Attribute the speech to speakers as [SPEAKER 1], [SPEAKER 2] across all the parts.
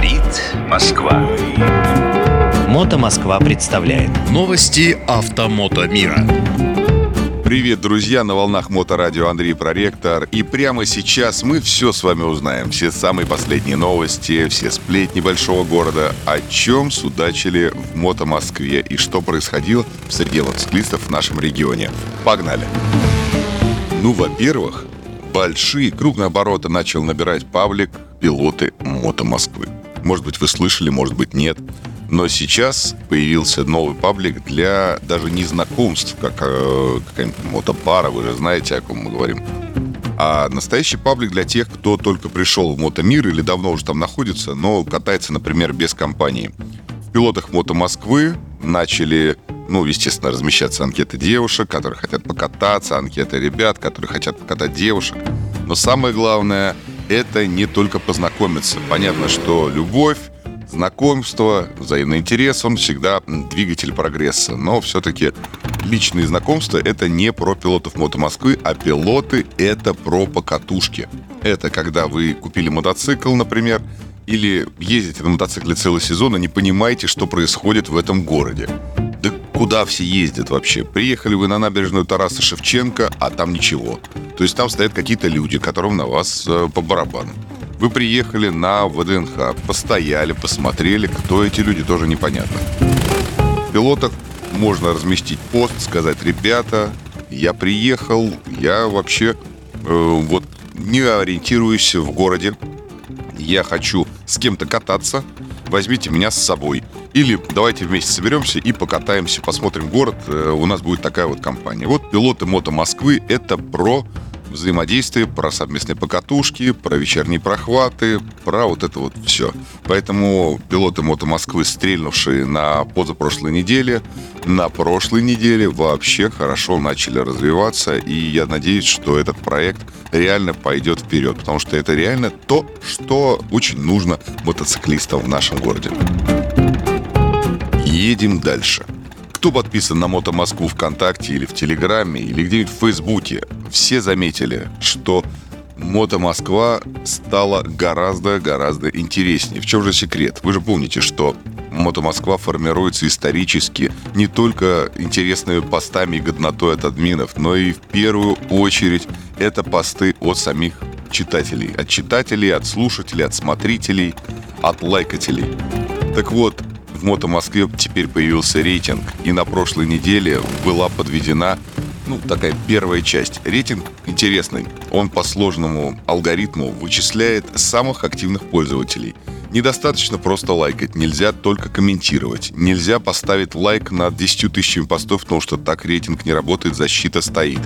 [SPEAKER 1] Говорит Москва.
[SPEAKER 2] Мото Москва представляет
[SPEAKER 3] Новости автомото мира.
[SPEAKER 4] Привет, друзья! На волнах Моторадио Андрей Проректор. И прямо сейчас мы все с вами узнаем. Все самые последние новости, все сплетни большого города, о чем судачили в Мото Москве и что происходило в среде мотоциклистов в нашем регионе. Погнали! Ну, во-первых, большие крупные обороты начал набирать паблик пилоты Мото Москвы. Может быть, вы слышали, может быть, нет. Но сейчас появился новый паблик для даже не знакомств, как э, какая-нибудь мотопара, вы же знаете, о ком мы говорим. А настоящий паблик для тех, кто только пришел в мотомир или давно уже там находится, но катается, например, без компании. В пилотах Мото Москвы начали, ну, естественно, размещаться анкеты девушек, которые хотят покататься, анкеты ребят, которые хотят покатать девушек. Но самое главное, это не только познакомиться. Понятно, что любовь, знакомство, взаимный интерес, он всегда двигатель прогресса. Но все-таки личные знакомства — это не про пилотов Мото Москвы, а пилоты — это про покатушки. Это когда вы купили мотоцикл, например, или ездите на мотоцикле целый сезон и не понимаете, что происходит в этом городе. Да куда все ездят вообще? Приехали вы на набережную Тараса Шевченко, а там ничего. То есть там стоят какие-то люди, которым на вас э, по барабану. Вы приехали на ВДНХ, постояли, посмотрели, кто эти люди, тоже непонятно. В пилотах можно разместить пост, сказать, ребята, я приехал, я вообще э, вот не ориентируюсь в городе, я хочу с кем-то кататься, возьмите меня с собой. Или давайте вместе соберемся и покатаемся, посмотрим город. Э, у нас будет такая вот компания. Вот пилоты Мото Москвы — это про взаимодействие, про совместные покатушки, про вечерние прохваты, про вот это вот все. Поэтому пилоты Мото Москвы, стрельнувшие на позапрошлой неделе, на прошлой неделе вообще хорошо начали развиваться. И я надеюсь, что этот проект реально пойдет вперед, потому что это реально то, что очень нужно мотоциклистам в нашем городе. Едем дальше. Кто подписан на Мото Москву ВКонтакте или в Телеграме, или где-нибудь в Фейсбуке, все заметили, что Мото Москва стала гораздо-гораздо интереснее. В чем же секрет? Вы же помните, что Мото Москва формируется исторически не только интересными постами и годнотой от админов, но и в первую очередь это посты от самих читателей. От читателей, от слушателей, от смотрителей, от лайкателей. Так вот, в Мото Москве теперь появился рейтинг, и на прошлой неделе была подведена ну, такая первая часть. Рейтинг интересный. Он по сложному алгоритму вычисляет самых активных пользователей. Недостаточно просто лайкать, нельзя только комментировать. Нельзя поставить лайк над 10 тысячами постов, потому что так рейтинг не работает, защита стоит.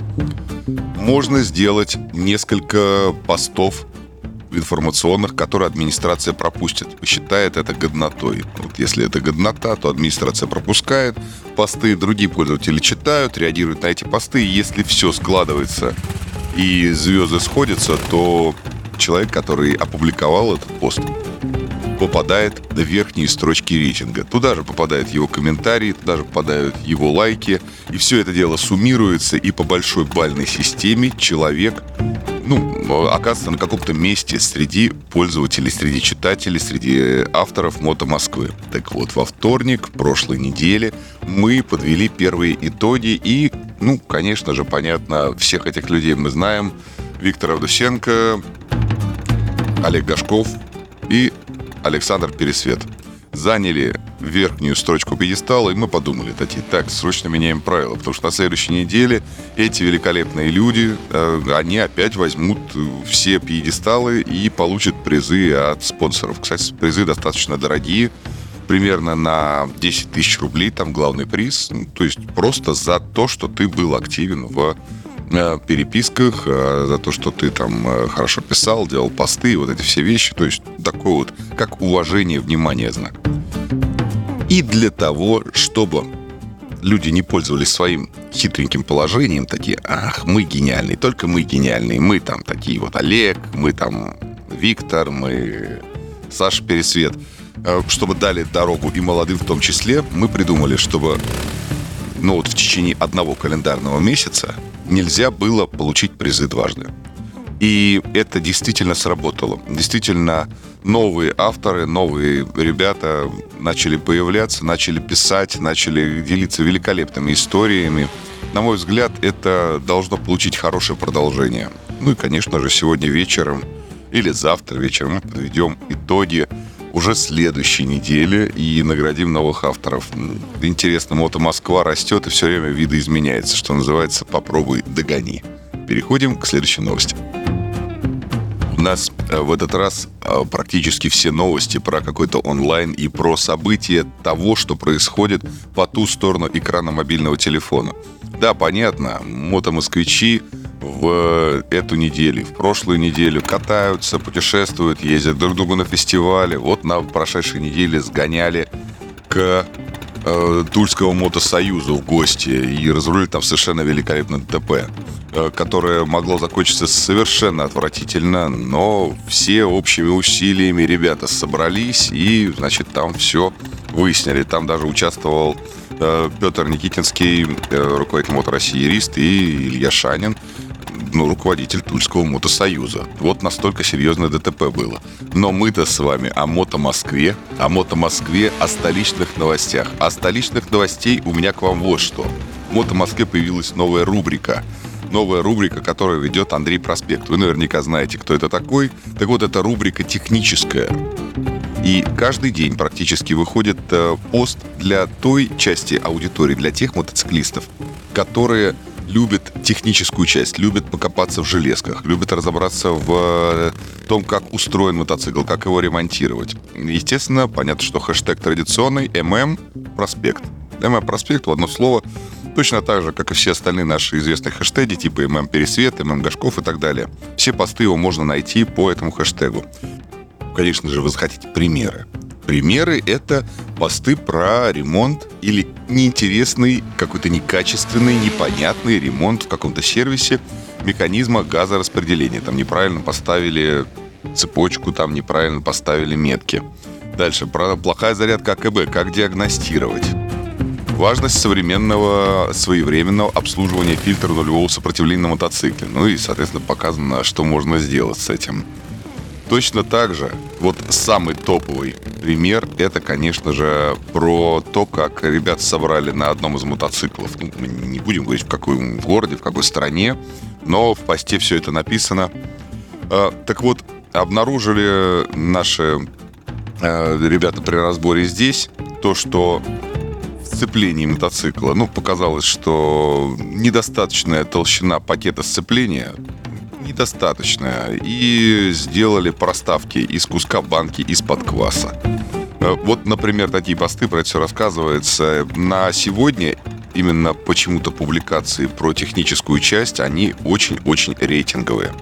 [SPEAKER 4] Можно сделать несколько постов информационных, которые администрация пропустит, посчитает это годнотой. Вот если это годнота, то администрация пропускает, посты другие пользователи читают, реагируют на эти посты, и если все складывается и звезды сходятся, то человек, который опубликовал этот пост, попадает в верхние строчки рейтинга. Туда же попадают его комментарии, туда же попадают его лайки. И все это дело суммируется, и по большой бальной системе человек ну, оказывается на каком-то месте среди пользователей, среди читателей, среди авторов Мото Москвы. Так вот, во вторник прошлой недели мы подвели первые итоги и, ну, конечно же, понятно, всех этих людей мы знаем. Виктор Авдусенко, Олег Гашков и Александр Пересвет заняли верхнюю строчку пьедестала, и мы подумали такие, так, срочно меняем правила, потому что на следующей неделе эти великолепные люди, э, они опять возьмут все пьедесталы и получат призы от спонсоров. Кстати, призы достаточно дорогие, примерно на 10 тысяч рублей, там главный приз, ну, то есть просто за то, что ты был активен в э, переписках, э, за то, что ты там хорошо писал, делал посты, вот эти все вещи. То есть такой вот, как уважение, внимание знак. И для того, чтобы люди не пользовались своим хитреньким положением, такие, ах, мы гениальные, только мы гениальные, мы там такие вот Олег, мы там Виктор, мы Саша Пересвет, э, чтобы дали дорогу и молодым в том числе, мы придумали, чтобы ну вот в течение одного календарного месяца нельзя было получить призы дважды. И это действительно сработало. Действительно, новые авторы, новые ребята начали появляться, начали писать, начали делиться великолепными историями. На мой взгляд, это должно получить хорошее продолжение. Ну и, конечно же, сегодня вечером или завтра вечером мы подведем итоги уже следующей недели и наградим новых авторов. Интересно, Мото Москва растет и все время видоизменяется, что называется «попробуй, догони». Переходим к следующей новости. У нас э, в этот раз э, практически все новости про какой-то онлайн и про события того, что происходит по ту сторону экрана мобильного телефона. Да, понятно, мотомосквичи в эту неделю, в прошлую неделю катаются, путешествуют, ездят друг к другу на фестивале. Вот на прошедшей неделе сгоняли к э, Тульского мотосоюза в гости и разрулили там совершенно великолепно ДТП, э, которое могло закончиться совершенно отвратительно, но все общими усилиями ребята собрались и, значит, там все выяснили. Там даже участвовал э, Петр Никитинский, э, руководитель Мото России юрист, и Илья Шанин, ну, руководитель Тульского мотосоюза. Вот настолько серьезное ДТП было. Но мы-то с вами о Мото Москве, о Мото Москве, о столичных новостях. О столичных новостей у меня к вам вот что. В Мото Москве появилась новая рубрика. Новая рубрика, которую ведет Андрей Проспект. Вы наверняка знаете, кто это такой. Так вот, это рубрика техническая. И каждый день практически выходит э, пост для той части аудитории, для тех мотоциклистов, которые любят техническую часть, любят покопаться в железках, любят разобраться в э, том, как устроен мотоцикл, как его ремонтировать. Естественно, понятно, что хэштег традиционный ММ проспект. ММ проспект в одно слово Точно так же, как и все остальные наши известные хэштеги, типа ММ Пересвет, ММ Гашков и так далее. Все посты его можно найти по этому хэштегу. Конечно же, вы захотите примеры. Примеры — это посты про ремонт или неинтересный, какой-то некачественный, непонятный ремонт в каком-то сервисе механизма газораспределения. Там неправильно поставили цепочку, там неправильно поставили метки. Дальше, про плохая зарядка АКБ, как диагностировать. Важность современного своевременного обслуживания фильтра нулевого сопротивления на мотоцикле. Ну и, соответственно, показано, что можно сделать с этим. Точно так же, вот самый топовый пример, это, конечно же, про то, как ребят собрали на одном из мотоциклов. Ну, мы не будем говорить, в каком городе, в какой стране, но в посте все это написано. А, так вот, обнаружили наши а, ребята при разборе здесь то, что сцеплении мотоцикла, ну, показалось, что недостаточная толщина пакета сцепления недостаточная. И сделали проставки из куска банки из-под кваса. Э, вот, например, такие посты, про это все рассказывается. На сегодня именно почему-то публикации про техническую часть, они очень-очень рейтинговые.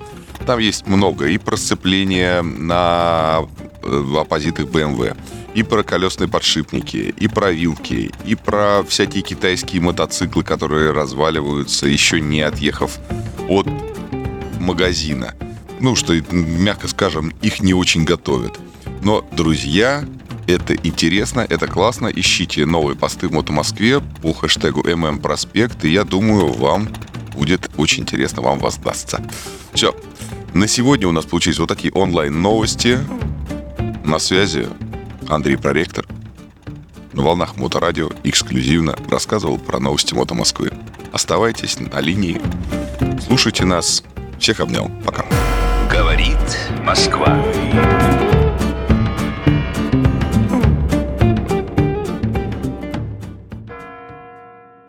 [SPEAKER 4] Там есть много и про сцепление на э, оппозитах BMW, и про колесные подшипники, и про вилки, и про всякие китайские мотоциклы, которые разваливаются, еще не отъехав от магазина. Ну, что, мягко скажем, их не очень готовят. Но, друзья, это интересно, это классно. Ищите новые посты в Мото Москве по хэштегу ММ Проспект, и я думаю, вам будет очень интересно, вам воздастся. Все. На сегодня у нас получились вот такие онлайн-новости. На связи Андрей Проректор. На волнах Моторадио эксклюзивно рассказывал про новости Мото Москвы. Оставайтесь на линии. Слушайте нас всех обнял. Пока.
[SPEAKER 2] Говорит Москва.